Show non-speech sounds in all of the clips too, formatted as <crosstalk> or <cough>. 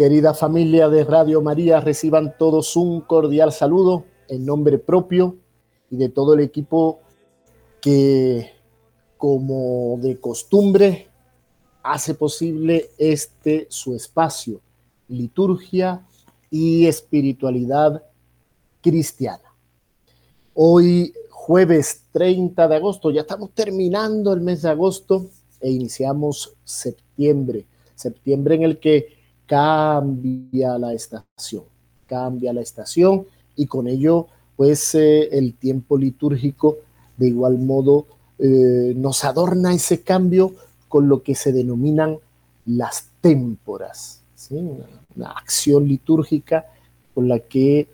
Querida familia de Radio María, reciban todos un cordial saludo en nombre propio y de todo el equipo que, como de costumbre, hace posible este su espacio, liturgia y espiritualidad cristiana. Hoy, jueves 30 de agosto, ya estamos terminando el mes de agosto e iniciamos septiembre, septiembre en el que cambia la estación, cambia la estación y con ello pues eh, el tiempo litúrgico de igual modo eh, nos adorna ese cambio con lo que se denominan las témporas, una, acción litúrgica con la que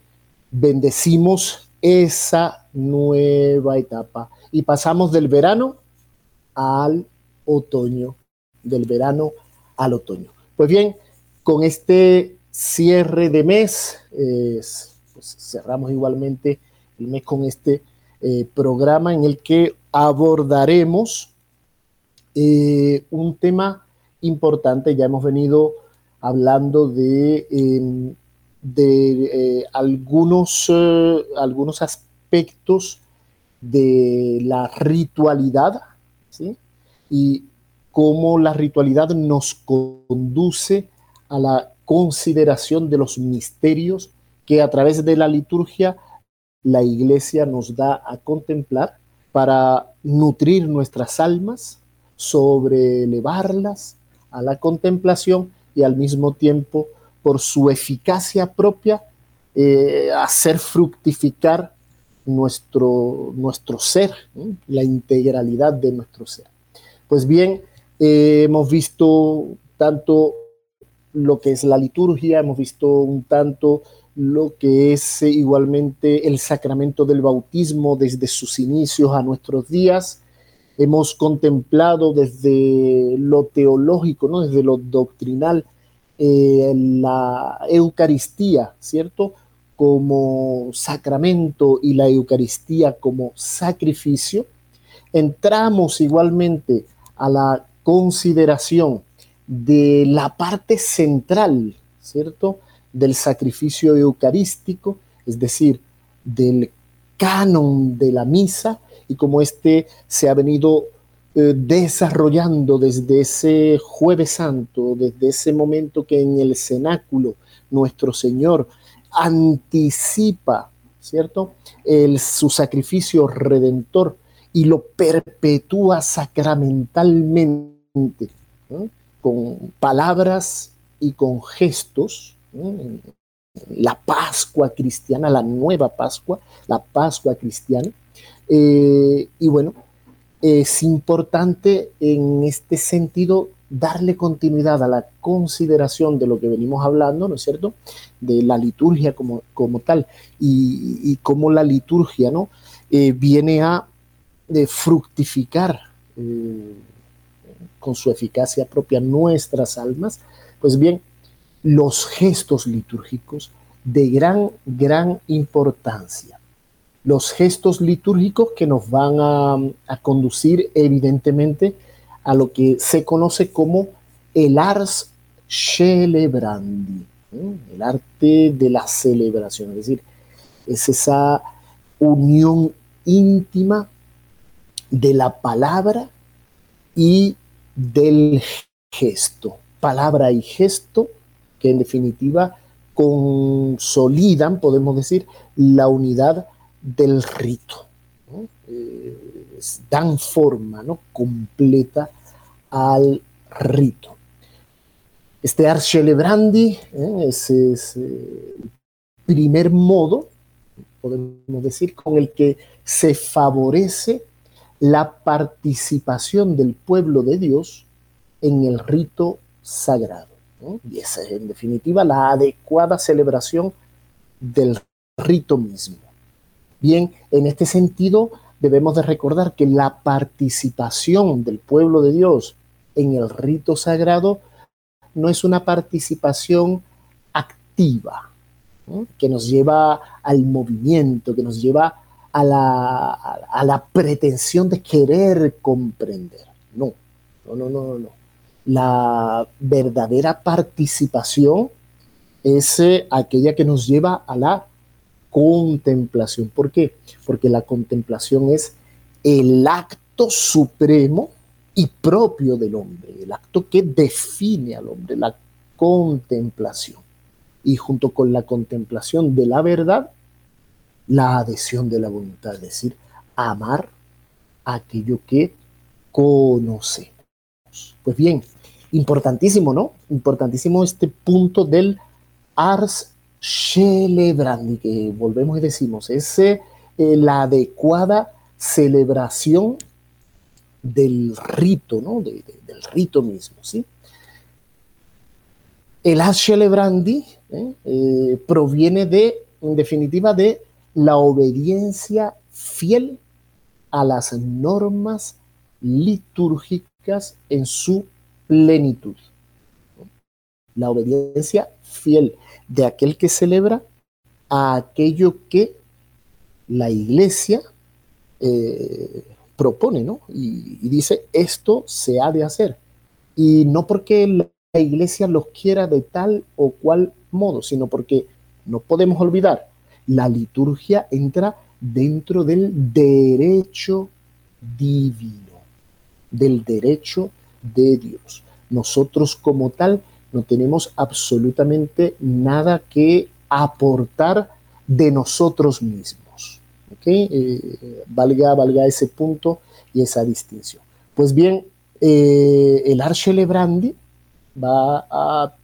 bendecimos esa nueva etapa y pasamos del verano al otoño, del verano al otoño. Pues bien, con este cierre de mes, pues cerramos igualmente el mes con este eh, programa en el que abordaremos eh, un tema importante. Ya hemos venido hablando de, em, de eh, algunos, algunos aspectos de la ritualidad y cómo la ritualidad nos conduce a la consideración de los misterios que a través de la liturgia la iglesia nos da a contemplar para nutrir nuestras almas, elevarlas a la contemplación y al mismo tiempo, por su eficacia propia, eh, hacer fructificar nuestro, nuestro ser, la integralidad de nuestro ser. Pues bien, eh, hemos visto tanto lo que es la liturgia, hemos visto un tanto lo que es eh, igualmente el sacramento del bautismo desde sus inicios a nuestros días. Hemos contemplado desde lo teológico, ¿no? desde lo doctrinal, eh, la Eucaristía, ¿cierto? Como sacramento y la Eucaristía como sacrificio. Entramos igualmente a la consideración de la parte central, ¿cierto? Del sacrificio eucarístico, es decir, del canon de la misa y como este se ha venido eh, desarrollando desde ese jueves santo, desde ese momento que en el cenáculo nuestro Señor anticipa, ¿cierto? El, su sacrificio redentor y lo perpetúa sacramentalmente con palabras y con gestos, la Pascua cristiana, la nueva Pascua, la Pascua cristiana. Eh, y bueno, es importante en este sentido darle continuidad a la consideración de lo que venimos hablando, ¿no es cierto? De la liturgia como, como tal y, cómo la liturgia, ¿no? Eh, viene a de fructificar eh, con su eficacia propia nuestras almas, pues bien, los gestos litúrgicos de gran, gran importancia. Los gestos litúrgicos que nos van a, conducir evidentemente a lo que se conoce como el ars celebrandi, el arte de la celebración, es decir, es esa unión íntima de la palabra y del gesto, palabra y gesto que en definitiva consolidan, podemos decir, la unidad del rito. Eh, dan forma ¿no? completa al rito. Este Ars Celebrandi ¿eh? es eh, el primer modo, podemos decir, con el que se favorece la participación del pueblo de Dios en el rito sagrado. Y esa es en definitiva la adecuada celebración del rito mismo. Bien, en este sentido debemos de recordar que la participación del pueblo de Dios en el rito sagrado no es una participación activa, que nos lleva al movimiento, que nos lleva a la, a la pretensión de querer comprender. No, no, no, no, no. La verdadera participación es eh, aquella que nos lleva a la contemplación. ¿Por qué? Porque la contemplación es el acto supremo y propio del hombre, el acto que define al hombre, la contemplación. Y junto con la contemplación de la verdad, la adhesión de la voluntad, es decir, amar aquello que conocemos. Pues bien, importantísimo, ¿no? Importantísimo este punto del ars celebrandi, que volvemos y decimos, es eh, la adecuada celebración del rito, ¿no? del rito mismo, ¿sí? El ars celebrandi ¿eh? Eh, proviene de, en definitiva, de la obediencia fiel a las normas litúrgicas en su plenitud. La obediencia fiel de aquel que celebra a aquello que la iglesia eh, propone, ¿no? Y, y, dice, esto se ha de hacer. Y no porque la iglesia los quiera de tal o cual modo, sino porque no podemos olvidar la liturgia entra dentro del derecho divino, del derecho de Dios. Nosotros como tal no tenemos absolutamente nada que aportar de nosotros mismos. Eh, valga, valga ese punto y esa distinción. Pues bien, eh, el Arche Lebrandi va a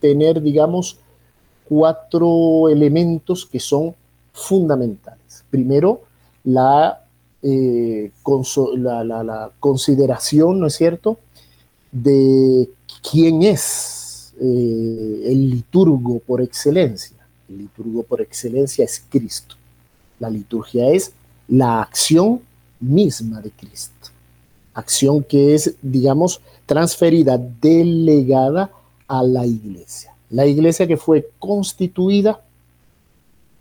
tener, digamos, cuatro elementos que son fundamentales. Primero, la, eh, la, consideración, ¿no es cierto?, de quién es eh, el liturgo por excelencia. El liturgo por excelencia es Cristo. La liturgia es la acción misma de Cristo. Acción que es, digamos, transferida, delegada a la iglesia la iglesia que fue constituida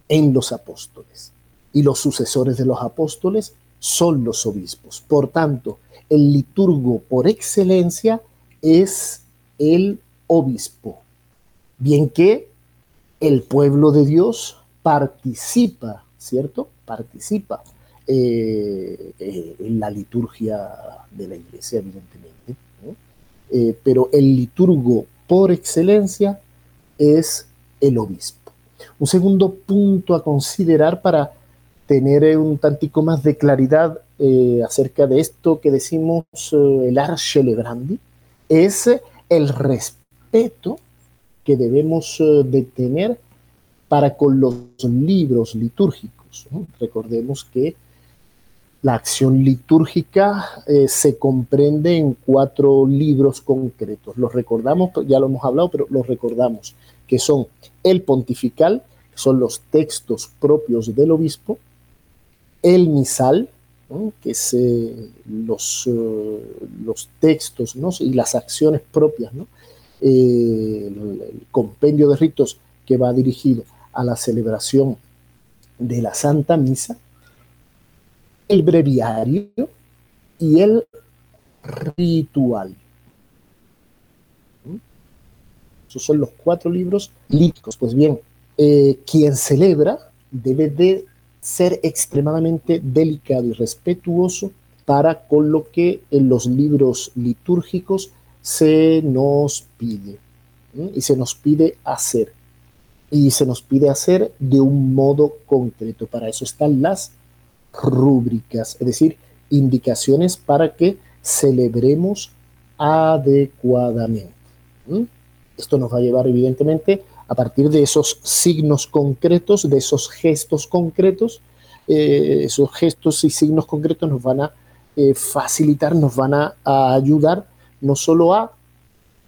en los apóstoles. Y los sucesores de los apóstoles son los obispos. Por tanto, el liturgo por excelencia es el obispo. Bien que el pueblo de Dios participa, ¿cierto? Participa eh, eh, en la liturgia de la iglesia, evidentemente. Eh, pero el liturgo por excelencia es el obispo. Un segundo punto a considerar para tener un tantico más de claridad eh, acerca de esto que decimos eh, el arche lebrandi es el respeto que debemos eh, de tener para con los libros litúrgicos. Recordemos que la acción litúrgica se comprende en cuatro libros concretos. Los recordamos, ya lo hemos hablado, pero los recordamos que son el pontifical, son los textos propios del obispo, el misal, que es eh, los, eh, textos y las acciones propias, eh, el, compendio de ritos que va dirigido a la celebración de la Santa Misa, el breviario y el ritual. Esos son los cuatro libros líticos. Pues bien, eh, quien celebra debe de ser extremadamente delicado y respetuoso para con lo que en los libros litúrgicos se nos pide. Y se nos pide hacer. Y se nos pide hacer de un modo concreto. Para eso están las rúbricas, es decir, indicaciones para que celebremos adecuadamente. Esto nos va a llevar evidentemente a partir de esos signos concretos, de esos gestos concretos, eh, esos gestos y signos concretos nos van a eh, facilitar, nos van a, ayudar no solo a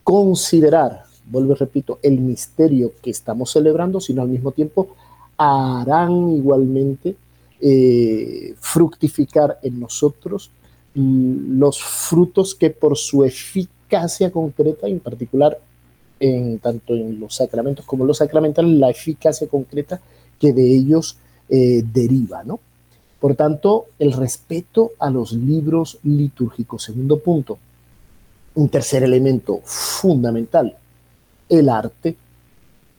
considerar, vuelvo y repito, el misterio que estamos celebrando, sino al mismo tiempo harán igualmente eh, fructificar en nosotros mm, los frutos que por su eficacia concreta, en particular en, tanto en los sacramentos como en los sacramentales, la eficacia concreta que de ellos eh, deriva, ¿no? Por tanto, el respeto a los libros litúrgicos. Segundo punto. Un tercer elemento fundamental, el arte.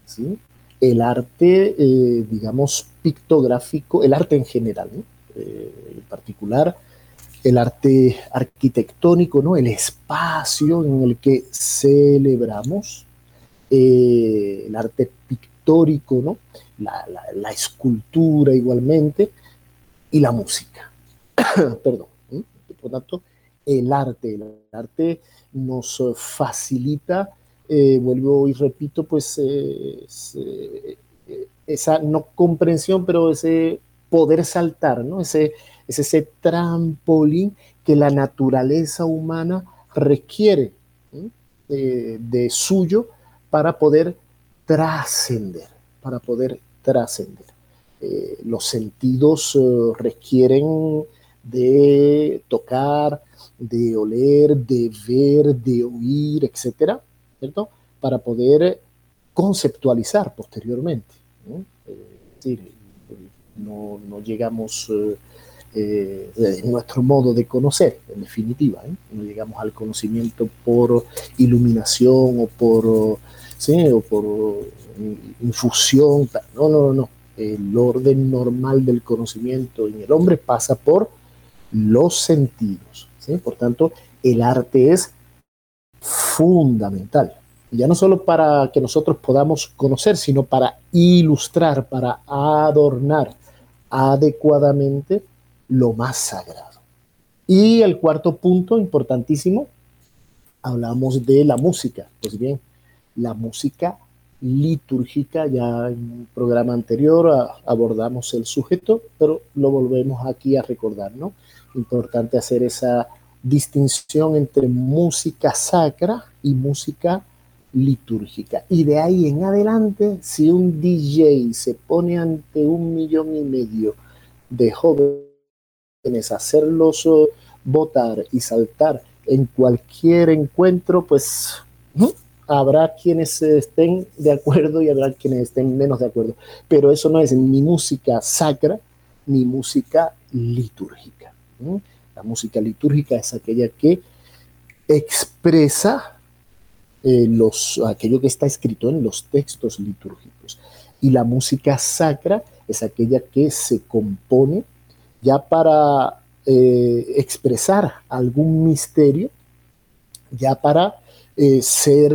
¿sí? El arte, eh, digamos, pictográfico, el arte en general, eh, en particular el arte arquitectónico, ¿no? el espacio en el que celebramos, eh, el arte pictórico, ¿no? la, escultura igualmente, y la música. <coughs> Perdón. Por tanto, el arte, el arte nos facilita eh, vuelvo y repito, pues eh, eh, esa no comprensión, pero ese poder saltar, ¿no? Ese, es ese trampolín que la naturaleza humana requiere de suyo para poder trascender, para poder trascender. los sentidos requieren de tocar, de oler, de ver, de oír, etcétera, para poder conceptualizar posteriormente. ¿no? no, llegamos eh, eh, en nuestro modo de conocer, en definitiva, ¿eh? no llegamos al conocimiento por iluminación o por, ¿sí? o por infusión, no, no, no, el orden normal del conocimiento en el hombre pasa por los sentidos. Por tanto, el arte es fundamental. Ya no solo para que nosotros podamos conocer, sino para ilustrar, para adornar adecuadamente lo más sagrado. Y el cuarto punto importantísimo, hablamos de la música. Pues bien, la música litúrgica, ya en un programa anterior abordamos el sujeto, pero lo volvemos aquí a recordar, ¿no? Importante hacer esa distinción entre música sacra y música litúrgica. Y de ahí en adelante, si un DJ se pone ante un millón y medio de jóvenes, hacerlos oh, votar y saltar en cualquier encuentro, pues habrá quienes estén de acuerdo y habrá quienes estén menos de acuerdo. Pero eso no es ni música sacra ni música litúrgica. La música litúrgica es aquella que expresa eh, los, aquello que está escrito en los textos litúrgicos. Y la música sacra es aquella que se compone ya para eh, expresar algún misterio, ya para eh, ser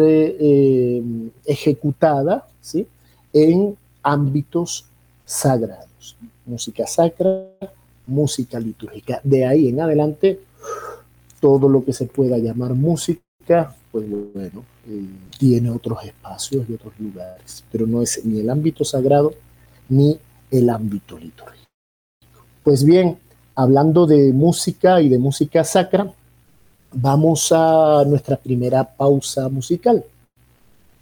ejecutada ¿sí? en ámbitos sagrados. Música sacra, música litúrgica. De ahí en adelante, todo lo que se pueda llamar música, pues bueno, eh, tiene otros espacios y otros lugares, pero no es ni el ámbito sagrado ni el ámbito litúrgico. Pues bien, hablando de música y de música sacra, vamos a nuestra primera pausa musical.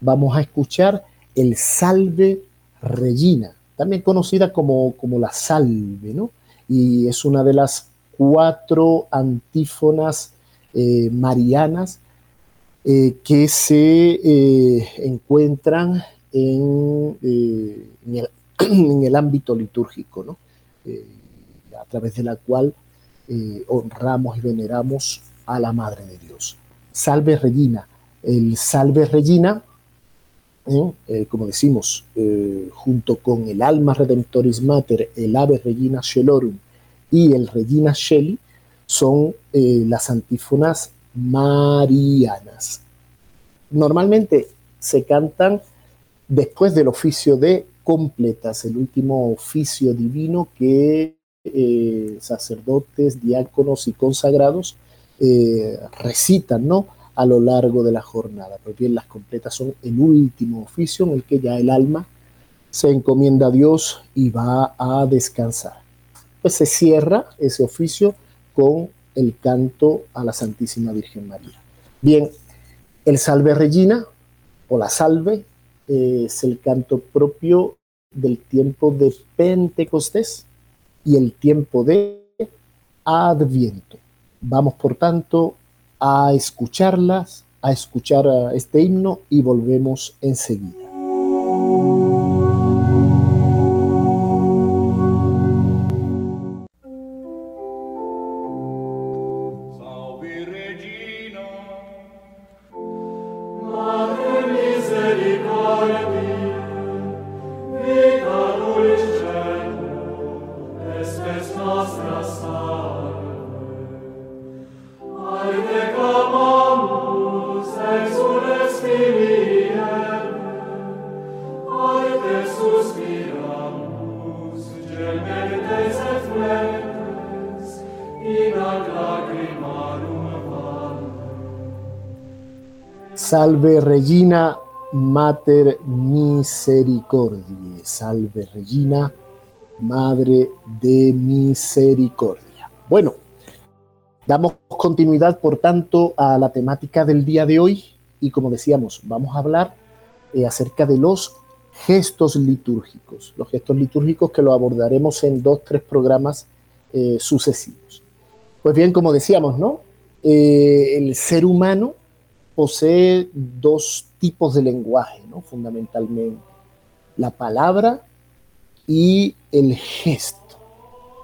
Vamos a escuchar el Salve Regina, también conocida como, como la Salve, ¿no? Y es una de las cuatro antífonas eh, marianas eh, que se eh, encuentran en, <clears throat> el, ámbito litúrgico, ¿no? a través de la cual honramos y veneramos a la Madre de Dios. Salve Regina. El Salve Regina, como decimos, junto con el Alma Redemptoris Mater, el Ave Regina Shelorum y el Regina Sheli, son las antífonas marianas. Normalmente se cantan después del oficio de completas, el último oficio divino que eh, sacerdotes, diáconos y consagrados eh, recitan ¿no? a lo largo de la jornada. Pero bien, las completas son el último oficio en el que ya el alma se encomienda a Dios y va a descansar. Pues se cierra ese oficio con el canto a la Santísima Virgen María. Bien, el Salve Regina o la Salve es el canto propio del tiempo de Pentecostés y el tiempo de Adviento. Vamos, por tanto, a escucharlas, a escuchar este himno y volvemos enseguida. Salve Regina Mater Misericordiae, salve Regina, Madre de Misericordia. Bueno, damos continuidad, por tanto, a la temática del día de hoy y como decíamos, vamos a hablar eh, acerca de los gestos litúrgicos, los gestos litúrgicos que lo abordaremos en dos, tres programas eh, sucesivos. Pues bien, como decíamos, ¿no? Eh, el ser humano posee dos tipos de lenguaje, ¿no? fundamentalmente, la palabra y el gesto.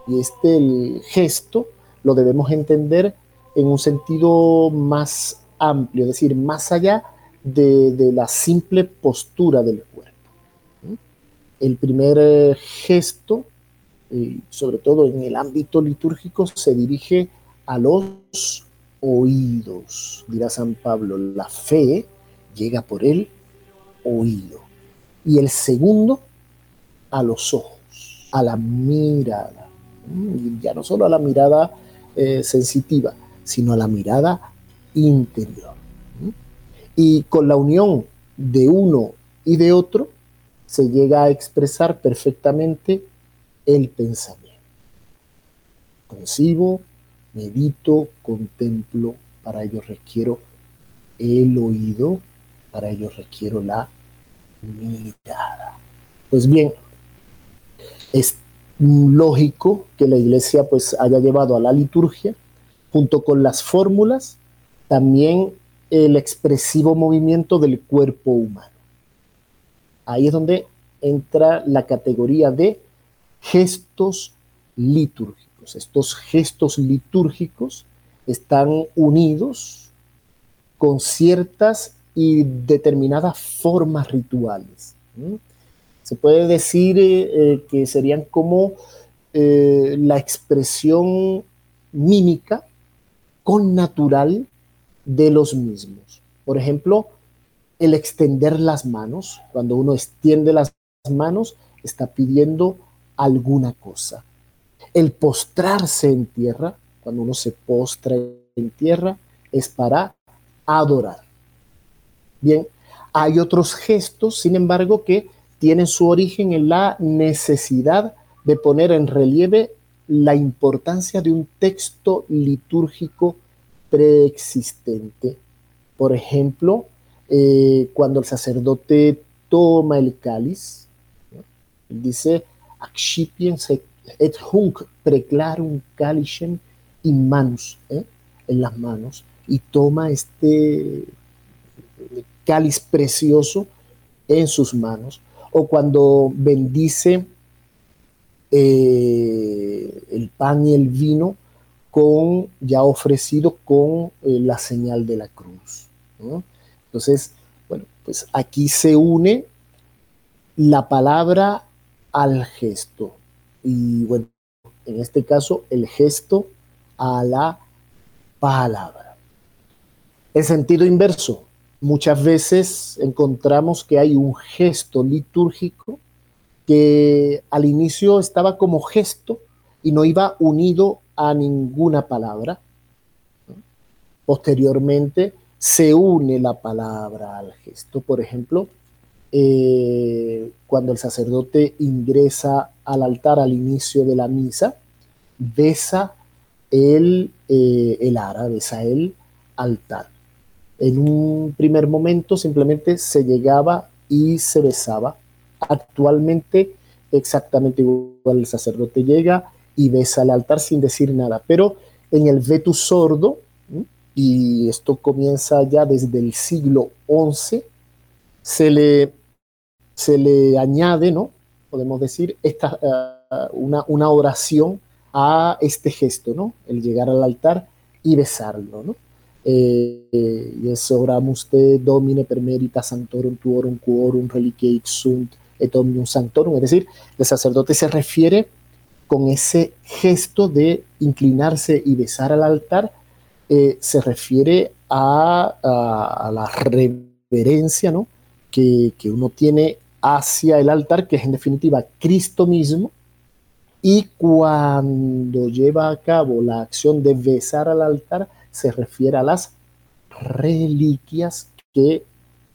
Y este el gesto lo debemos entender en un sentido más amplio, es decir, más allá de, la simple postura del cuerpo. El primer eh, gesto, sobre todo en el ámbito litúrgico, se dirige a los oídos, dirá San Pablo. La fe llega por el oído. Y el segundo, a los ojos, a la mirada. Mm, ya no solo a la mirada eh, sensitiva, sino a la mirada interior. Mm. Y con la unión de uno y de otro, se llega a expresar perfectamente el pensamiento. Concibo, medito, contemplo, para ello requiero el oído, para ello requiero la mirada. Pues bien, es lógico que la iglesia pues haya llevado a la liturgia, junto con las fórmulas, también el expresivo movimiento del cuerpo humano. Ahí es donde entra la categoría de gestos litúrgicos estos gestos litúrgicos están unidos con ciertas y determinadas formas rituales. Se puede decir eh, eh, que serían como eh, la expresión mímica con natural de los mismos. Por ejemplo, el extender las manos. Cuando uno extiende las manos, está pidiendo alguna cosa el postrarse en tierra, cuando uno se postra en tierra, es para adorar. Bien, hay otros gestos, sin embargo, que tienen su origen en la necesidad de poner en relieve la importancia de un texto litúrgico preexistente. Por ejemplo, eh, cuando el sacerdote toma el cáliz, dice, se et hunc preclarum calicem in manus, ¿eh? en las manos, y toma este cáliz precioso en sus manos. O cuando bendice eh, el pan y el vino con ya ofrecido con eh, la señal de la cruz. Entonces, bueno, pues aquí se une la palabra al gesto y bueno, en este caso el gesto a la palabra. En sentido inverso, muchas veces encontramos que hay un gesto litúrgico que al inicio estaba como gesto y no iba unido a ninguna palabra. Posteriormente se une la palabra al gesto. Por ejemplo, eh, cuando el sacerdote ingresa al altar al inicio de la misa, besa el, eh, el ara, besa el altar. En un primer momento simplemente se llegaba y se besaba. Actualmente exactamente igual el sacerdote llega y besa el altar sin decir nada, pero en el vetus sordo, y esto comienza ya desde el siglo XI, se le se le añade, ¿no? Podemos decir, esta, eh, una, una, oración a este gesto, ¿no? El llegar al altar y besarlo, ¿no? Eh, y eso oramos te domine per merita santorum tuorum quorum reliquiae sunt et omnium sanctorum, es decir, el sacerdote se refiere con ese gesto de inclinarse y besar al altar, eh, se refiere a, a, la reverencia ¿no? que, que, uno tiene hacia el altar, que es en definitiva Cristo mismo, y cuando lleva a cabo la acción de besar al altar, se refiere a las reliquias que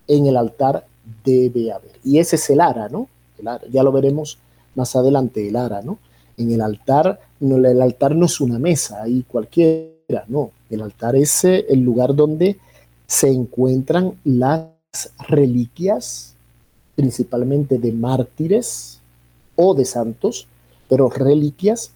en el altar debe haber. Y ese es el ara, ¿no? ya lo veremos más adelante, el ara, ¿no? En el altar, no, el altar no es una mesa, ahí cualquiera, no. El altar es eh, el lugar donde se encuentran las reliquias, principalmente de mártires o de santos, pero reliquias,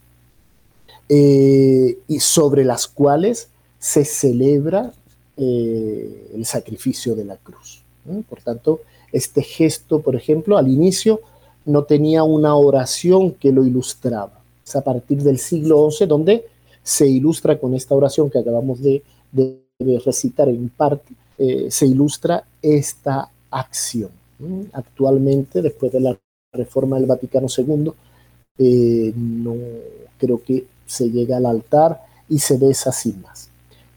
eh, y sobre las cuales se celebra eh, el sacrificio de la cruz. Por tanto, este gesto, por ejemplo, al inicio no tenía una oración que lo ilustraba. Es a partir del siglo XI donde se ilustra con esta oración que acabamos de, recitar en parte, eh, se ilustra esta acción. Actualmente, después de la reforma del Vaticano II, eh, no creo que se llega al altar y se besa sin más.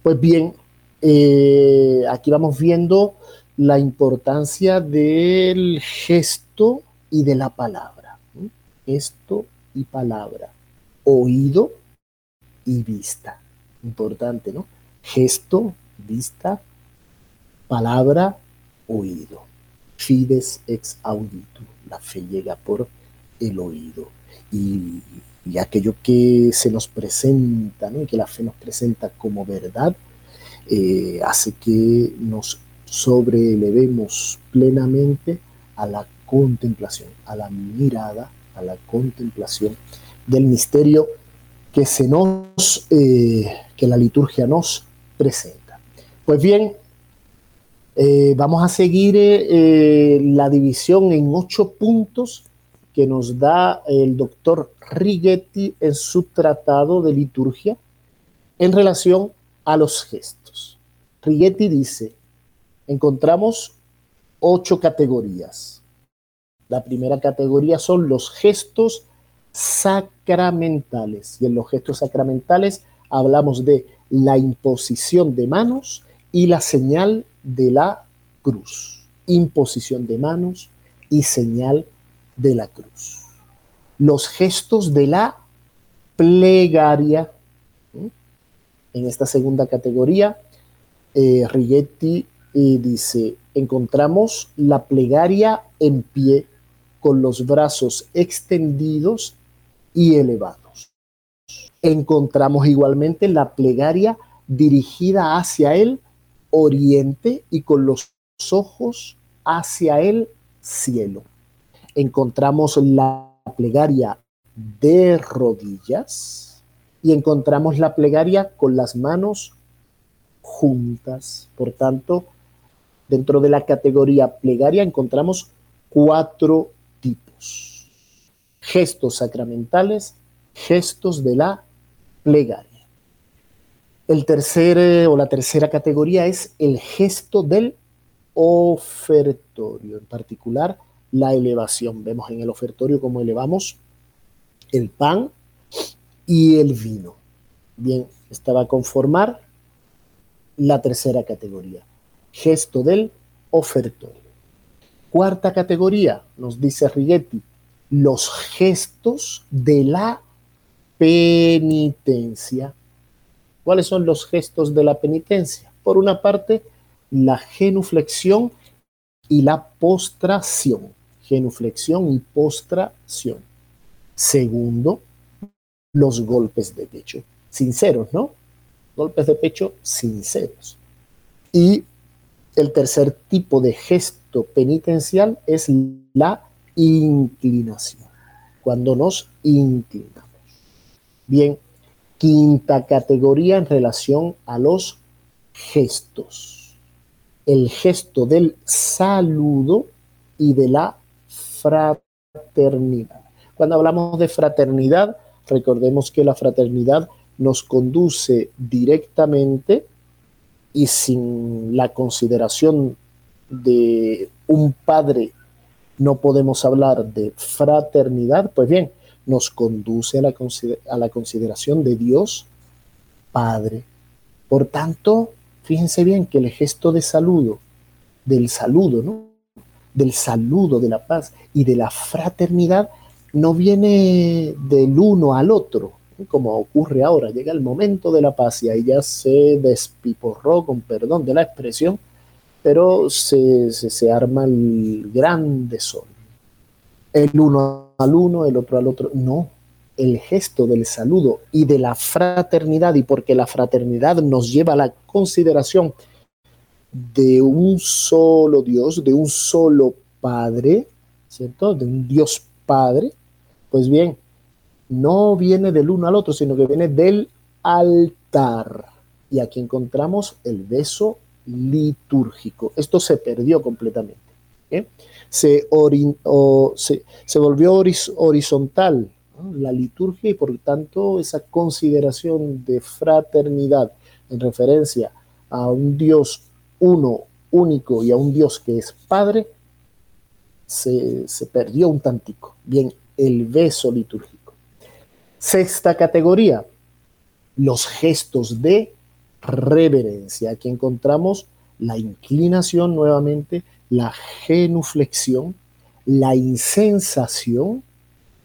Pues bien, eh, aquí vamos viendo la importancia del gesto y de la palabra. Gesto y palabra. Oído y vista. Importante, ¿no? Gesto, vista, palabra, oído. Fides ex auditu. La fe llega por el oído. Y, aquello que se nos presenta, y que la fe nos presenta como verdad, eh, hace que nos sobrelevemos plenamente a la contemplación, a la mirada, a la contemplación del misterio que se nos, eh, que la liturgia nos presenta. Pues bien, eh, vamos a seguir la división en ocho puntos que nos da el doctor Righetti en su tratado de liturgia en relación a los gestos. Righetti dice, encontramos ocho categorías. La primera categoría son los gestos sacramentales. Y en los gestos sacramentales hablamos de la imposición de manos y la señal de la cruz. Imposición de manos y señal de la cruz. Los gestos de la plegaria. En esta segunda categoría, eh, Rigetti eh, dice, encontramos la plegaria en pie con los brazos extendidos y elevados. Encontramos igualmente la plegaria dirigida hacia el oriente y con los ojos hacia el cielo encontramos la plegaria de rodillas y encontramos la plegaria con las manos juntas. Por tanto, dentro de la categoría plegaria encontramos cuatro tipos. Gestos sacramentales, gestos de la plegaria. El tercer eh, o la tercera categoría es el gesto del ofertorio, en particular la elevación. Vemos en el ofertorio cómo elevamos el pan y el vino. Bien, esta va a conformar la tercera categoría, gesto del ofertorio. Cuarta categoría, nos dice Righetti, los gestos de la penitencia. ¿Cuáles son los gestos de la penitencia? Por una parte, la genuflexión y la postración genuflexión y postración. Segundo, los golpes de pecho. Sinceros, ¿no? Golpes de pecho sinceros. Y el tercer tipo de gesto penitencial es la inclinación, cuando nos inclinamos. Bien, quinta categoría en relación a los gestos. El gesto del saludo y de la fraternidad. Cuando hablamos de fraternidad, recordemos que la fraternidad nos conduce directamente y sin la consideración de un padre no podemos hablar de fraternidad, pues bien, nos conduce a la, a la consideración de Dios Padre. Por tanto, fíjense bien que el gesto de saludo, del saludo, ¿no? del saludo, de la paz y de la fraternidad no viene del uno al otro, como ocurre ahora. Llega el momento de la paz y ahí ya se despiporró, con perdón de la expresión, pero se, se, arma el gran desorden. El uno al uno, el otro al otro. No, el gesto del saludo y de la fraternidad, y porque la fraternidad nos lleva a la consideración de un solo Dios, de un solo Padre, ¿cierto? De un Dios Padre, pues bien, no viene del uno al otro, sino que viene del altar. Y aquí encontramos el beso litúrgico. Esto se perdió completamente. ¿eh? Se, volvió horizontal la liturgia y por tanto esa consideración de fraternidad en referencia a un Dios uno, único y a un Dios que es Padre, se, se perdió un tantico. Bien, el beso litúrgico. Sexta categoría, los gestos de reverencia. Aquí encontramos la inclinación nuevamente, la genuflexión, la insensación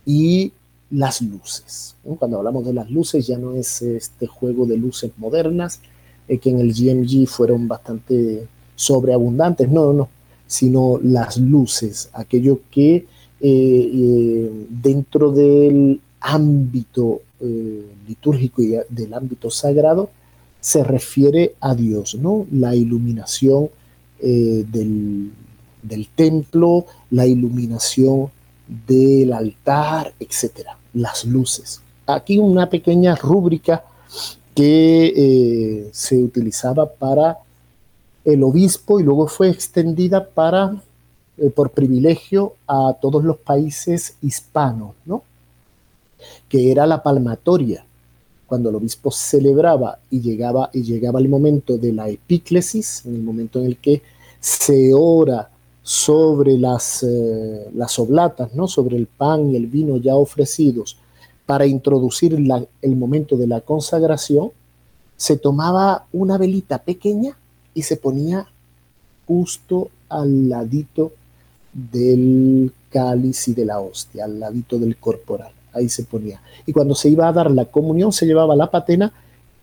y las luces. Cuando hablamos de las luces ya no es este juego de luces modernas eh, que en el GMG fueron bastante sobreabundantes, no, no, sino las luces, aquello que eh, eh, dentro del ámbito litúrgico y del ámbito sagrado se refiere a Dios, ¿no? La iluminación del, del templo, la iluminación del altar, etcétera, las luces. Aquí una pequeña rúbrica que eh, se utilizaba para el obispo y luego fue extendida para eh, por privilegio a todos los países hispanos, ¿no? Que era la palmatoria. Cuando el obispo celebraba y llegaba, y llegaba el momento de la epíclesis, en el momento en el que se ora sobre las, eh, oblatas, ¿no? sobre el pan y el vino ya ofrecidos, para introducir el momento de la consagración, se tomaba una velita pequeña y se ponía justo al ladito del cáliz y de la hostia, al ladito del corporal. Ahí se ponía. Y cuando se iba a dar la comunión, se llevaba la patena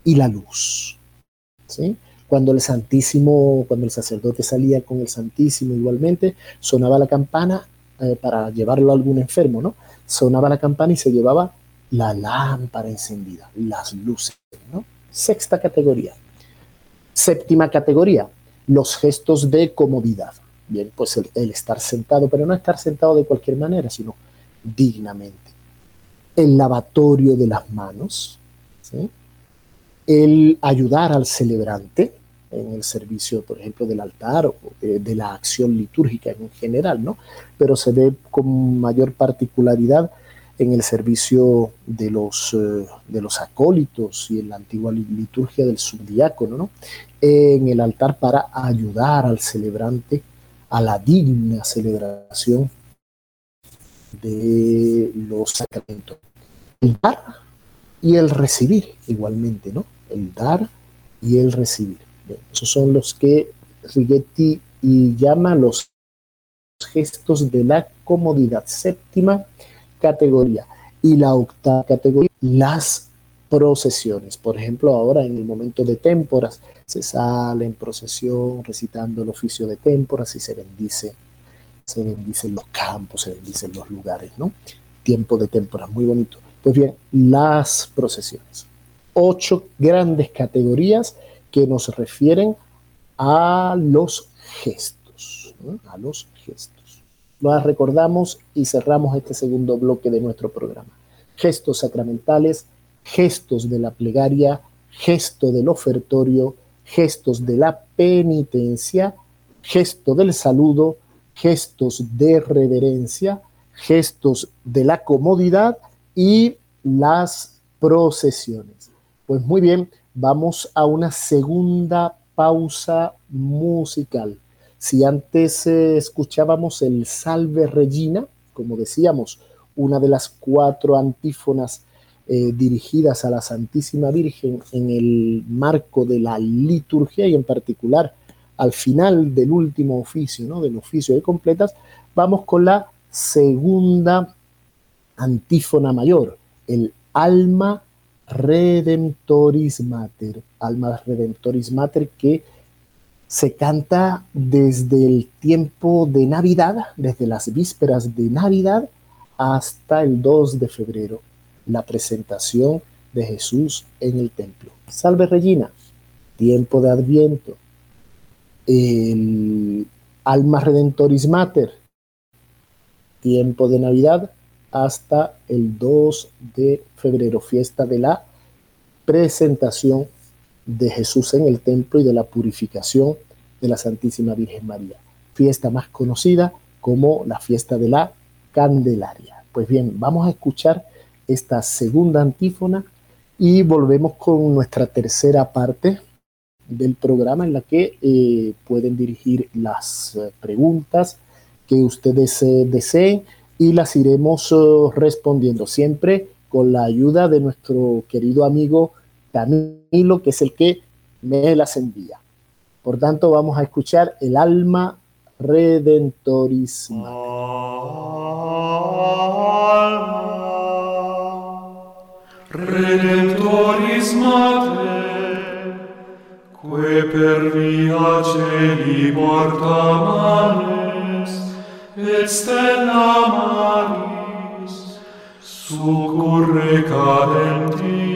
y la luz. ¿sí? Cuando el Santísimo, cuando el sacerdote salía con el Santísimo igualmente, sonaba la campana eh, para llevarlo a algún enfermo, ¿no? Sonaba la campana y se llevaba la lámpara encendida, las luces, ¿no? Sexta categoría. Séptima categoría, los gestos de comodidad. Bien, pues el, el, estar sentado, pero no estar sentado de cualquier manera, sino dignamente. El lavatorio de las manos, el ayudar al celebrante, en el servicio, por ejemplo, del altar o de, la acción litúrgica en general, ¿no? Pero se ve con mayor particularidad en el servicio de los, eh, de los acólitos y en la antigua liturgia del subdiácono, ¿no? En el altar para ayudar al celebrante a la digna celebración de los sacramentos. El dar y el recibir igualmente, ¿no? El dar y el recibir esos son los que Rigetti llama los gestos de la comodidad. Séptima categoría. Y la octava categoría, las procesiones. Por ejemplo, ahora en el momento de témporas, se sale en procesión recitando el oficio de témporas y se bendice, se bendicen los campos, se bendicen los lugares, ¿no? Tiempo de témporas, muy bonito. Pues bien, las procesiones. Ocho grandes categorías que nos refieren a los gestos, a los gestos. Lo recordamos y cerramos este segundo bloque de nuestro programa. Gestos sacramentales, gestos de la plegaria, gesto del ofertorio, gestos de la penitencia, gesto del saludo, gestos de reverencia, gestos de la comodidad y las procesiones. Pues muy bien, vamos a una segunda pausa musical. Si antes eh, escuchábamos el Salve Regina, como decíamos, una de las cuatro antífonas eh, dirigidas a la Santísima Virgen en el marco de la liturgia y en particular al final del último oficio, ¿no? del oficio de completas, vamos con la segunda antífona mayor, el alma redemptoris mater, alma redemptoris mater que se canta desde el tiempo de Navidad, desde las vísperas de Navidad hasta el 2 de febrero, la presentación de Jesús en el templo. Salve Regina, tiempo de Adviento, el Alma Redentoris Mater, tiempo de Navidad hasta el 2 de febrero, fiesta de la presentación de Jesús en el templo y de la purificación de la Santísima Virgen María, fiesta más conocida como la fiesta de la Candelaria. Pues bien, vamos a escuchar esta segunda antífona y volvemos con nuestra tercera parte del programa en la que eh, pueden dirigir las eh, preguntas que ustedes eh, deseen y las iremos respondiendo siempre con la ayuda de nuestro querido amigo Camilo, que es el que me las envía. Por tanto, vamos a escuchar el alma redentoris. Redentoris Mater, che per via celi morta manes, et stella maris, succurre cadenti,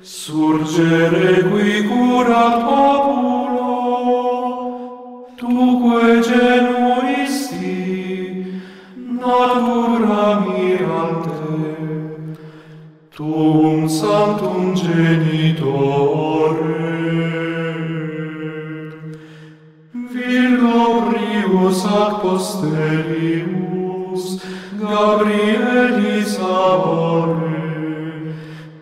surgere qui curat populo, tuque genuisti, natura mirante, tuum sanctum genitore, prius ac posterius, Gabrielis amore,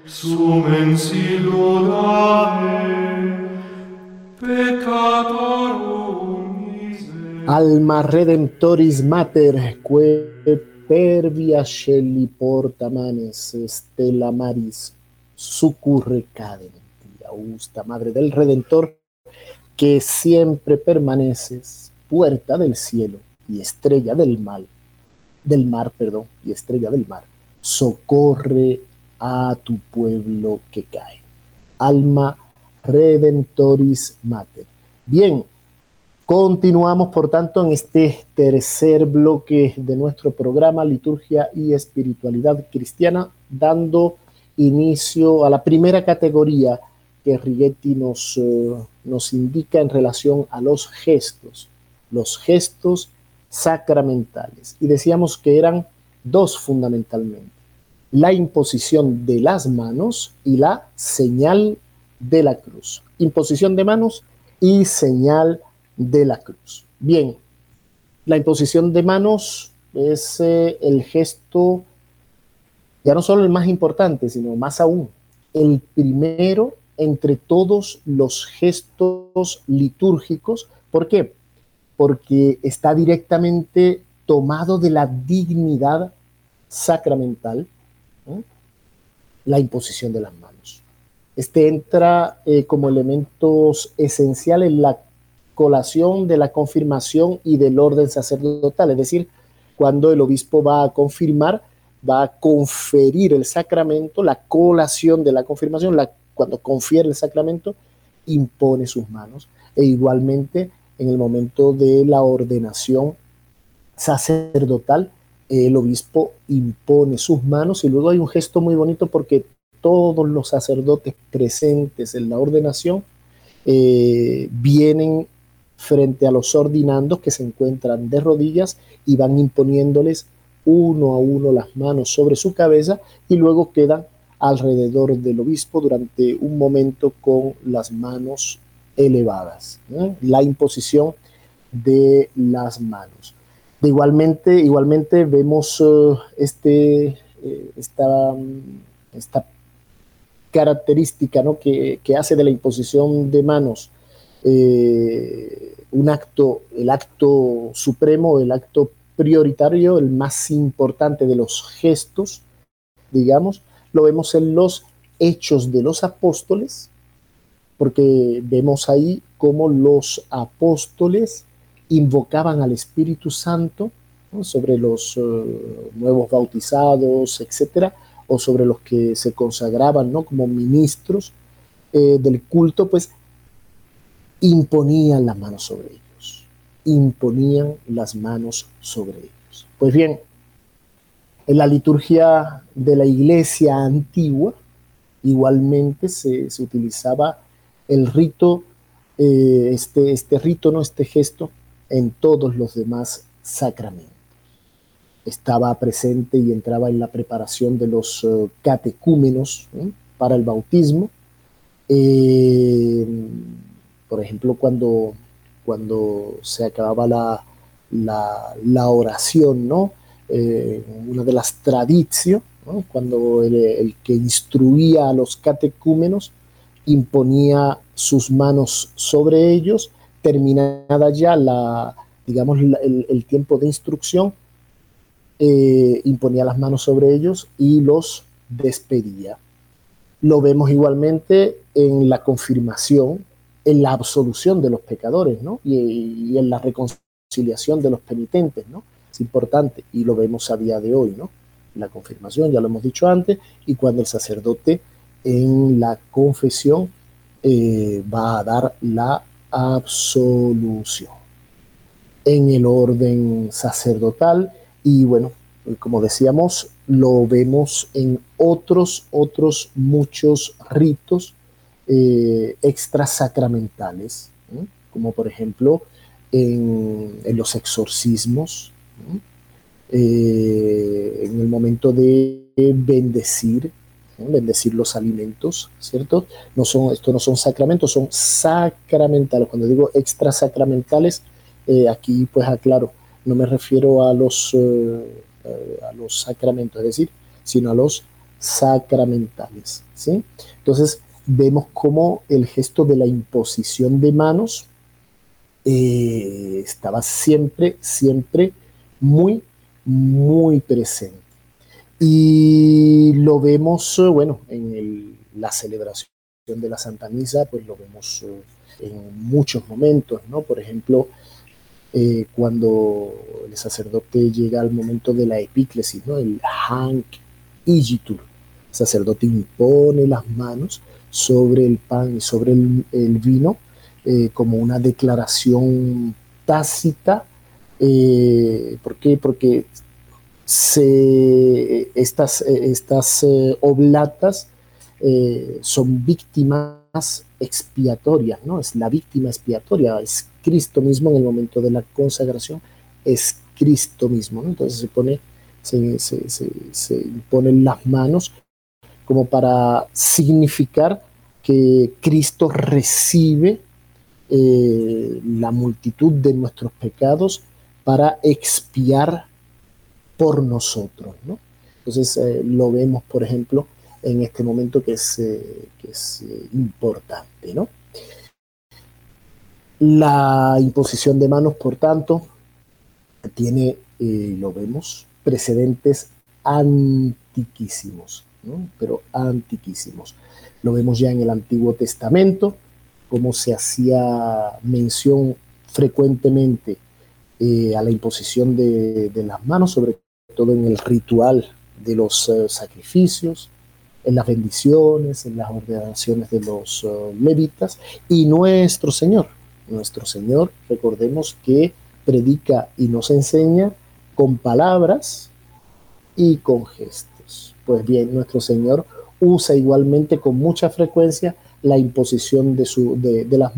sumen siludare, peccatorum miser. Alma redemptoris mater, que per via scelli porta manes, stella maris, succurre cadenti, augusta Madre del Redentor, que siempre permaneces, puerta del cielo y estrella del mal, del mar, perdón, y estrella del mar, socorre a tu pueblo que cae. Alma Redentoris Mater. Bien, Continuamos, por tanto, en este tercer bloque de nuestro programa Liturgia y Espiritualidad Cristiana, dando inicio a la primera categoría que Rigetti nos, eh, nos indica en relación a los gestos, los gestos sacramentales. Y decíamos que eran dos fundamentalmente, la imposición de las manos y la señal de la cruz. Imposición de manos y señal de la cruz. Bien, la imposición de manos es eh, el gesto, ya no solo el más importante, sino más aún, el primero entre todos los gestos litúrgicos. ¿Por qué? Porque está directamente tomado de la dignidad sacramental, la imposición de las manos. Este entra eh, como elementos esenciales en la colación de la confirmación y del orden sacerdotal, es decir, cuando el obispo va a confirmar, va a conferir el sacramento, la colación de la confirmación, la, cuando confiere el sacramento, impone sus manos. E igualmente en el momento de la ordenación sacerdotal, el obispo impone sus manos y luego hay un gesto muy bonito porque todos los sacerdotes presentes en la ordenación eh, vienen frente a los ordinandos que se encuentran de rodillas y van imponiéndoles uno a uno las manos sobre su cabeza y luego quedan alrededor del obispo durante un momento con las manos elevadas. La imposición de las manos. De igualmente, igualmente vemos eh, este, eh, esta, esta, característica ¿no? que, que, hace de la imposición de manos eh, un acto, el acto supremo, el acto prioritario, el más importante de los gestos, digamos, lo vemos en los hechos de los apóstoles, porque vemos ahí cómo los apóstoles invocaban al Espíritu Santo sobre los eh, nuevos bautizados, etcétera, o sobre los que se consagraban ¿no? como ministros eh, del culto, pues imponían las manos sobre ellos, imponían las manos sobre ellos. Pues bien, en la liturgia de la iglesia antigua, igualmente se, utilizaba el rito, eh, este, este rito, ¿no? este gesto, en todos los demás sacramentos. Estaba presente y entraba en la preparación de los eh, catecúmenos para el bautismo. Eh, por ejemplo, cuando, cuando se acababa la, la, oración, ¿no? Eh, una de las tradiciones, cuando el, que instruía a los catecúmenos imponía sus manos sobre ellos, terminada ya la, digamos, el, tiempo de instrucción, eh, imponía las manos sobre ellos y los despedía. Lo vemos igualmente en la confirmación, en la absolución de los pecadores, ¿no? Y, en la reconciliación de los penitentes, ¿no? Es importante y lo vemos a día de hoy, ¿no? La confirmación, ya lo hemos dicho antes, y cuando el sacerdote en la confesión eh, va a dar la absolución. En el orden sacerdotal y bueno, como decíamos, lo vemos en otros, otros muchos ritos eh, extrasacramentales, como por ejemplo en, los exorcismos, eh, en el momento de bendecir, bendecir los alimentos, ¿cierto? No son, esto no son sacramentos, son sacramentales. Cuando digo extrasacramentales, eh, aquí pues aclaro, no me refiero a los, eh, eh, a los sacramentos, es decir, sino a los sacramentales, ¿sí? Entonces vemos cómo el gesto de la imposición de manos estaba siempre, siempre muy, muy presente. Y lo vemos, eh, bueno, en la celebración de la Santa Misa, pues lo vemos eh, en muchos momentos, ¿no? Por ejemplo, eh, cuando el sacerdote llega al momento de la epíclesis, ¿no? El Hank Igitur. El sacerdote impone las manos sobre el pan y sobre el, vino como una declaración tácita. ¿Por qué? Porque se, estas, estas eh, oblatas eh, son víctimas expiatorias, ¿no? Es la víctima expiatoria, es Cristo mismo en el momento de la consagración, es Cristo mismo, Entonces se pone, se, se, ponen las manos como para significar que Cristo recibe eh, la multitud de nuestros pecados para expiar por nosotros. ¿no? Entonces eh, lo vemos, por ejemplo, en este momento que es, eh, es eh, importante. ¿no? La imposición de manos, por tanto, tiene, lo vemos, precedentes antiquísimos, ¿no? pero antiquísimos. Lo vemos ya en el Antiguo Testamento, como se hacía mención frecuentemente a la imposición de, de, las manos, sobre todo en el ritual de los eh, sacrificios, en las bendiciones, en las ordenaciones de los uh, levitas y nuestro Señor. Nuestro Señor, recordemos que predica y nos enseña con palabras y con gestos. Pues bien, nuestro Señor usa igualmente con mucha frecuencia la imposición de, su, de las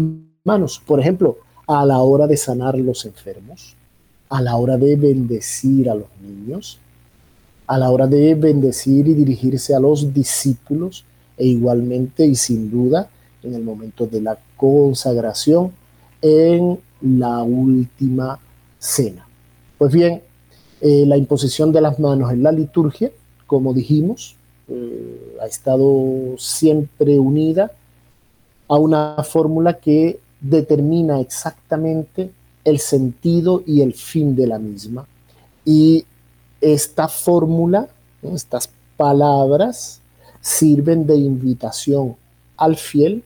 manos. Por ejemplo, a la hora de sanar los enfermos, a la hora de bendecir a los niños, a la hora de bendecir y dirigirse a los discípulos e igualmente y sin duda en el momento de la consagración en la última cena. Pues bien, eh, la imposición de las manos en la liturgia, como dijimos, eh, ha estado siempre unida a una fórmula que determina exactamente el sentido y el fin de la misma. Y esta fórmula, estas palabras, sirven de invitación al fiel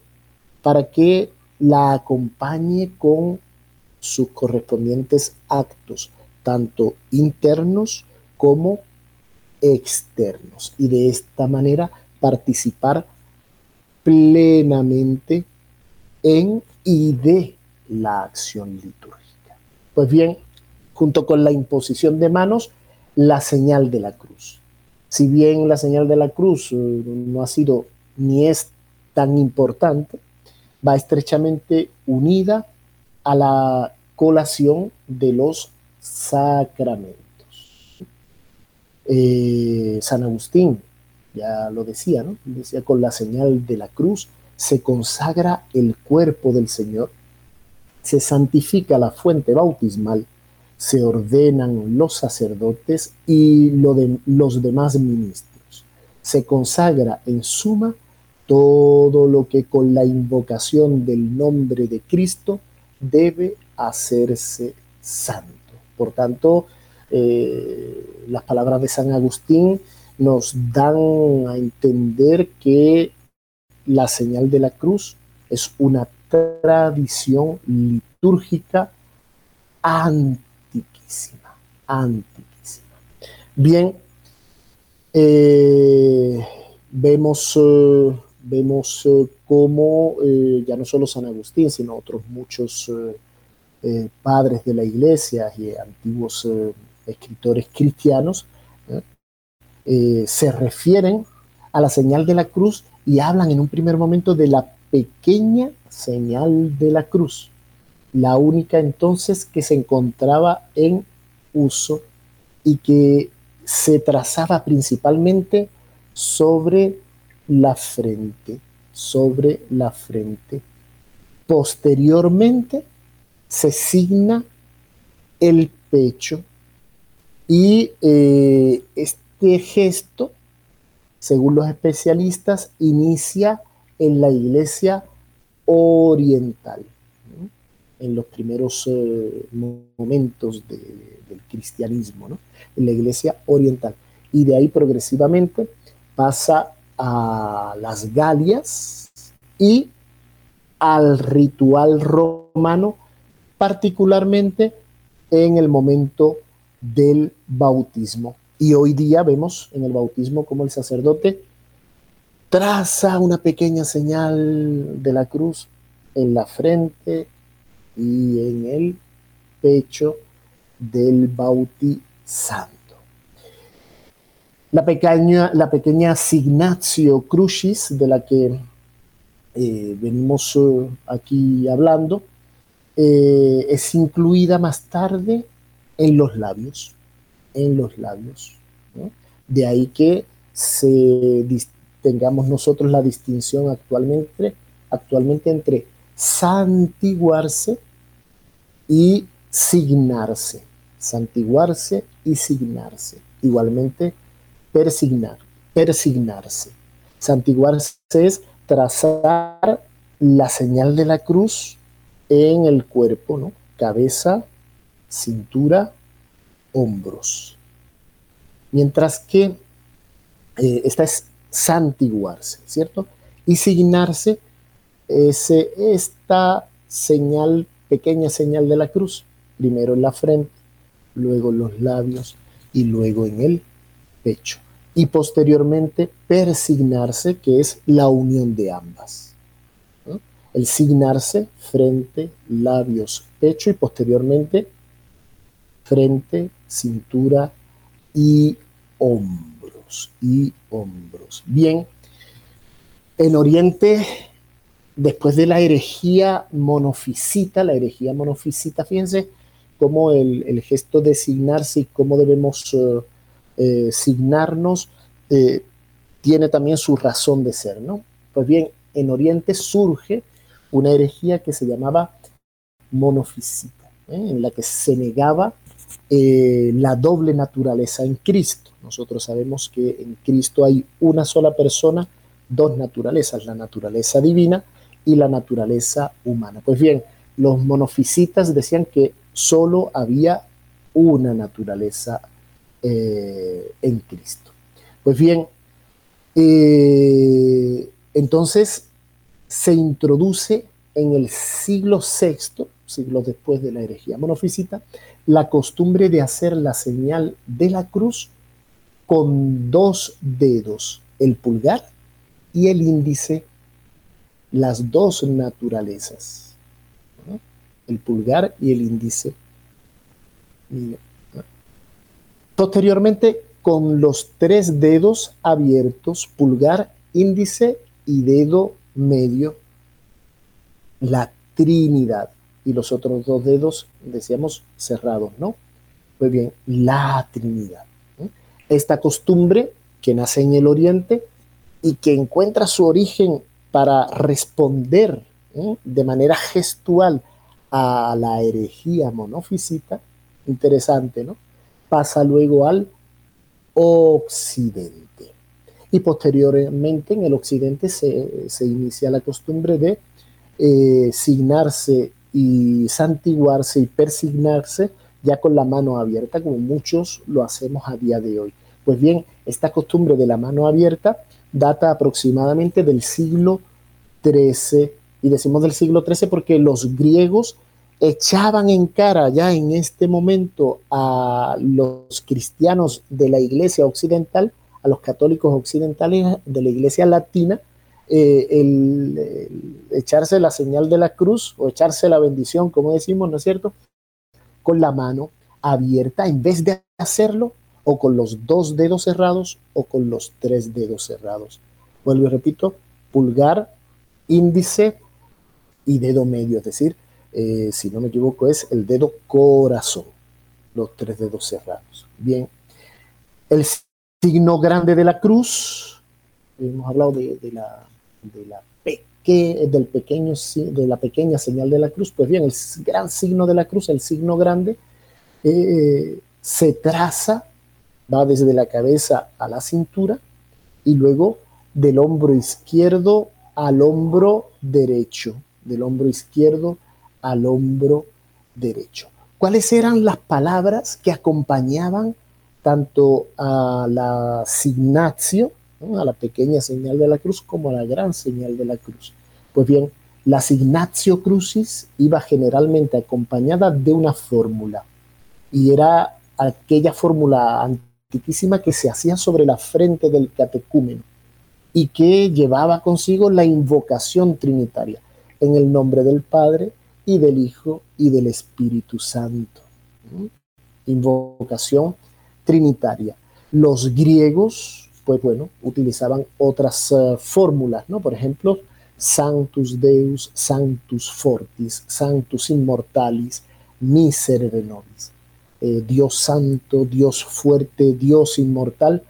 para que la acompañe con sus correspondientes actos tanto internos como externos, y de esta manera participar plenamente en y de la acción litúrgica. Pues bien, junto con la imposición de manos, la señal de la cruz. Si bien la señal de la cruz eh, no ha sido ni es tan importante, va estrechamente unida a la colación de los sacramentos. Eh, San Agustín ya lo decía, ¿no? Decía, con la señal de la cruz se consagra el cuerpo del Señor, se santifica la fuente bautismal, se ordenan los sacerdotes y los demás ministros. Se consagra en suma todo lo que con la invocación del nombre de Cristo debe hacerse santo. Por tanto, eh, las palabras de San Agustín nos dan a entender que la señal de la cruz es una tradición litúrgica antiquísima, antiquísima. Bien, eh, vemos, eh, vemos eh, cómo ya no solo San Agustín, sino otros muchos padres de la iglesia y antiguos escritores cristianos se refieren a la señal de la cruz y hablan en un primer momento de la pequeña señal de la cruz, la única entonces que se encontraba en uso y que se trazaba principalmente sobre la frente, sobre la frente. Posteriormente se signa el pecho y eh, este gesto, según los especialistas, inicia en la iglesia oriental, en los primeros eh, momentos del cristianismo, en la iglesia oriental. Y de ahí progresivamente pasa a las Galias y al ritual romano, particularmente en el momento del bautismo. Y hoy día vemos en el bautismo como el sacerdote traza una pequeña señal de la cruz en la frente y en el pecho del bautizando. La pequeña, la pequeña signatio crucis de la que eh, venimos eh, aquí hablando eh, es incluida más tarde en los labios en los labios. De ahí que se, tengamos nosotros la distinción actualmente, actualmente entre santiguarse y signarse. Santiguarse y signarse. Igualmente, persignar, persignarse. Santiguarse es trazar la señal de la cruz en el cuerpo, ¿no? Cabeza, cintura, hombros. Mientras que eh, esta es santiguarse, ¿cierto? Y signarse es esta señal, pequeña señal de la cruz, primero en la frente, luego en los labios y luego en el pecho. Y posteriormente persignarse, que es la unión de ambas. El signarse, frente, labios, pecho y posteriormente frente, cintura y Y hombros. Bien, en Oriente, después de la herejía monofisita, la herejía monofisita, fíjense cómo el, gesto de signarse y cómo debemos eh, eh, signarnos eh, tiene también su razón de ser, ¿no? Pues bien, en Oriente surge una herejía que se llamaba monofisita, en la que se negaba eh, la doble naturaleza en Cristo. Nosotros sabemos que en Cristo hay una sola persona, dos naturalezas, la naturaleza divina y la naturaleza humana. Pues bien, los monofisitas decían que solo había una naturaleza eh, en Cristo. Pues bien, eh, entonces se introduce en el siglo VI, siglos después de la herejía monofisita, la costumbre de hacer la señal de la cruz con dos dedos, el pulgar y el índice, las dos naturalezas, el pulgar y el índice. Posteriormente, con los tres dedos abiertos, pulgar, índice y dedo medio, la Trinidad. Y los otros dos dedos, decíamos, cerrados, ¿no? Pues bien, la Trinidad. Esta costumbre que nace en el Oriente y que encuentra su origen para responder de manera gestual a la herejía monofisita, interesante, ¿no? Pasa luego al occidente. Y posteriormente en el occidente se, inicia la costumbre de eh, signarse y santiguarse y persignarse ya con la mano abierta, como muchos lo hacemos a día de hoy. Pues bien, esta costumbre de la mano abierta data aproximadamente del siglo XIII, y decimos del siglo XIII porque los griegos echaban en cara ya en este momento a los cristianos de la iglesia occidental, a los católicos occidentales de la iglesia latina, eh, el, echarse la señal de la cruz o echarse la bendición, como decimos, ¿no es cierto? Con la mano abierta en vez de hacerlo o con los dos dedos cerrados o con los tres dedos cerrados. Vuelvo y repito, pulgar, índice y dedo medio, es decir, eh, si no me equivoco, es el dedo corazón, los tres dedos cerrados. Bien, el signo grande de la cruz, hemos hablado de, la, de la del pequeño, de la pequeña señal de la cruz, pues bien, el gran signo de la cruz, el signo grande, eh, se traza, va desde la cabeza a la cintura y luego del hombro izquierdo al hombro derecho, del hombro izquierdo al hombro derecho. ¿Cuáles eran las palabras que acompañaban tanto a la signatio, a la pequeña señal de la cruz, como a la gran señal de la cruz? Pues bien, la signatio crucis iba generalmente acompañada de una fórmula y era aquella fórmula antiquísima que se hacía sobre la frente del catecúmeno y que llevaba consigo la invocación trinitaria en el nombre del Padre, y del Hijo y del Espíritu Santo. Invocación trinitaria. Los griegos, pues bueno, utilizaban otras eh, fórmulas, ¿no? Por ejemplo, Sanctus Deus, Sanctus Fortis, Sanctus Immortalis, Miserere Nobis. Eh, Dios Santo, Dios fuerte, Dios inmortal,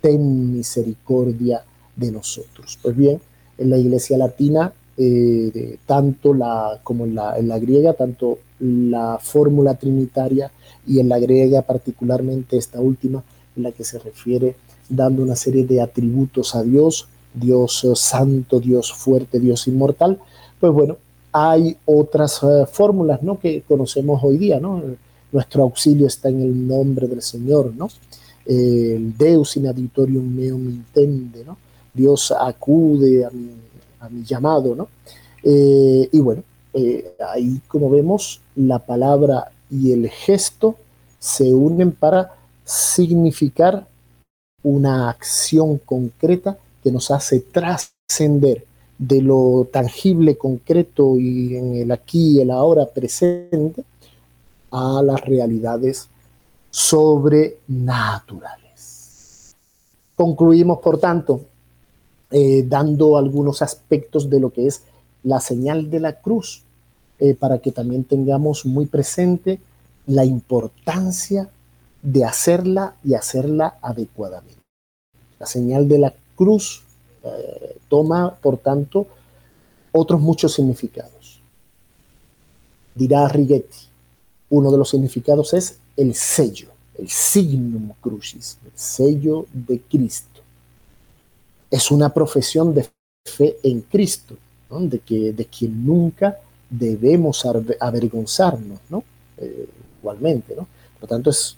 ten misericordia de nosotros. Pues bien, en la iglesia latina eh, tanto la, como en la, en la griega, tanto la fórmula trinitaria y en la griega particularmente esta última, en la que se refiere dando una serie de atributos a Dios, Dios santo, Dios fuerte, Dios inmortal, pues bueno, hay otras eh, fórmulas ¿no? que conocemos hoy día, ¿no? Nuestro auxilio está en el nombre del Señor, ¿no? el Deus in aditorium meum intende, ¿no? Dios acude a mi llamado, ¿no? Eh, y bueno, eh, ahí como vemos, la palabra y el gesto se unen para significar una acción concreta que nos hace trascender de lo tangible, concreto y en el aquí y el ahora presente a las realidades sobrenaturales. Concluimos, por tanto, eh, dando algunos aspectos de lo que es la señal de la cruz, eh, para que también tengamos muy presente la importancia de hacerla y hacerla adecuadamente. La señal de la cruz eh, toma, por tanto, otros muchos significados. Dirá Righetti, uno de los significados es el sello, el signum crucis, el sello de Cristo es una profesión de fe en Cristo, de, que, de quien nunca debemos avergonzarnos, ¿no? Eh, igualmente, ¿no? Por lo tanto, es,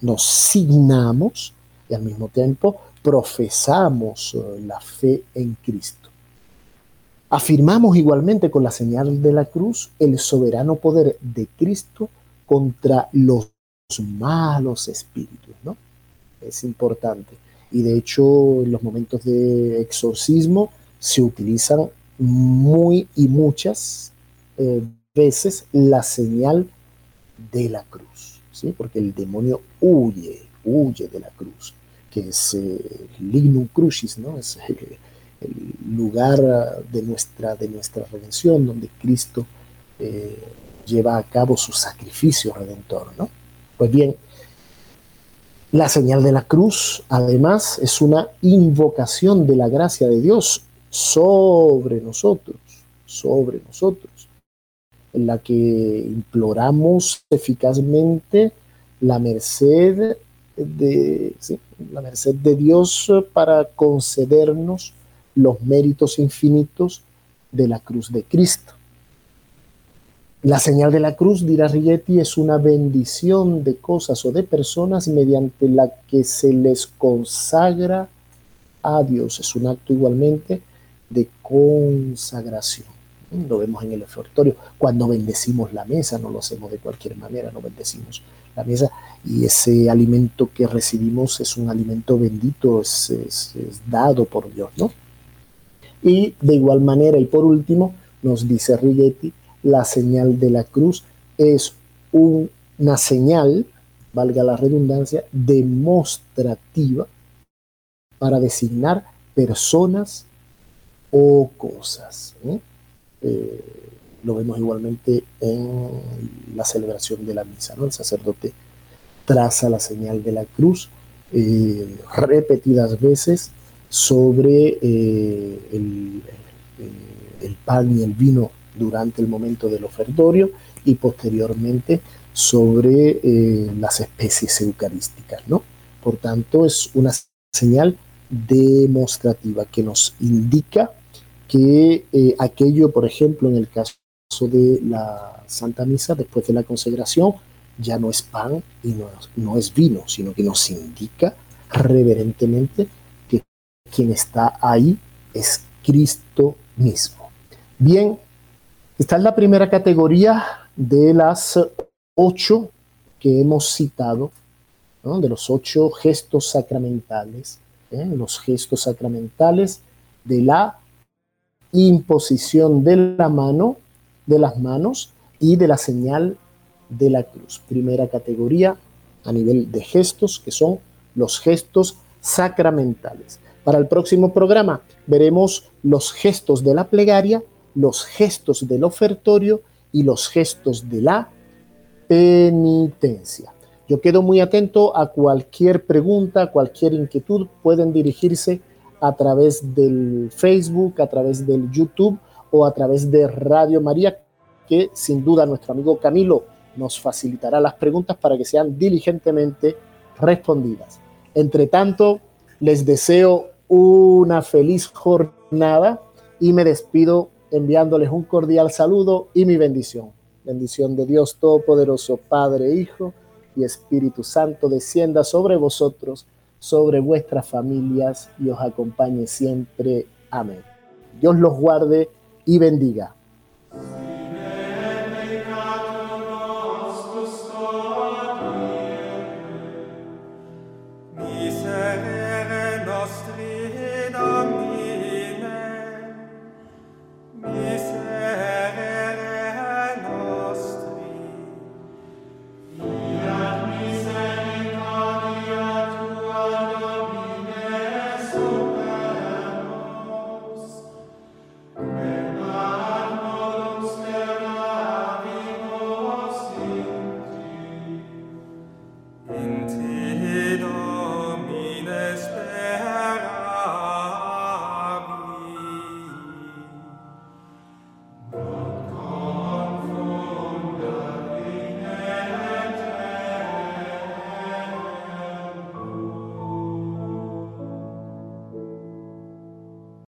nos signamos y al mismo tiempo profesamos eh, la fe en Cristo. Afirmamos igualmente con la señal de la cruz el soberano poder de Cristo contra los malos espíritus, ¿no? Es importante. Y de hecho, en los momentos de exorcismo se utilizan muy y muchas eh, veces la señal de la cruz, ¿sí? Porque el demonio huye, huye de la cruz, que es eh, lignum crucis, ¿no? Es el, lugar de nuestra, de nuestra redención, donde Cristo eh, lleva a cabo su sacrificio redentor, ¿no? Pues bien, la señal de la cruz, además, es una invocación de la gracia de Dios sobre nosotros, sobre nosotros, en la que imploramos eficazmente la merced de, la merced de Dios para concedernos los méritos infinitos de la cruz de Cristo. La señal de la cruz, dirá Rigetti, es una bendición de cosas o de personas mediante la que se les consagra a Dios. Es un acto igualmente de consagración. Lo vemos en el ofertorio. Cuando bendecimos la mesa, no lo hacemos de cualquier manera, no bendecimos la mesa y ese alimento que recibimos es un alimento bendito, es, es dado por Dios, ¿no? Y de igual manera, y por último, nos dice Rigetti, la señal de la cruz es una señal, valga la redundancia, demostrativa para designar personas o cosas. ¿eh? Eh, lo vemos igualmente en la celebración de la misa. ¿no? El sacerdote traza la señal de la cruz eh, repetidas veces sobre el, el pan y el vino durante el momento del ofertorio y posteriormente sobre eh, las especies eucarísticas, ¿no? Por tanto, es una señal demostrativa que nos indica que eh, aquello, por ejemplo, en el caso de la Santa Misa, después de la consagración, ya no es pan y no, no es vino, sino que nos indica reverentemente que quien está ahí es Cristo mismo. Bien, esta es la primera categoría de las ocho que hemos citado, de los ocho gestos sacramentales, ¿eh? los gestos sacramentales de la imposición de la mano, de las manos y de la señal de la cruz. Primera categoría a nivel de gestos, que son los gestos sacramentales. Para el próximo programa veremos los gestos de la plegaria los gestos del ofertorio y los gestos de la penitencia. Yo quedo muy atento a cualquier pregunta, cualquier inquietud. Pueden dirigirse a través del Facebook, a través del YouTube o a través de Radio María, que sin duda nuestro amigo Camilo nos facilitará las preguntas para que sean diligentemente respondidas. Entre tanto, les deseo una feliz jornada y me despido enviándoles un cordial saludo y mi bendición. Bendición de Dios Todopoderoso, Padre, Hijo y Espíritu Santo, descienda sobre vosotros, sobre vuestras familias y os acompañe siempre. Amén. Dios los guarde y bendiga.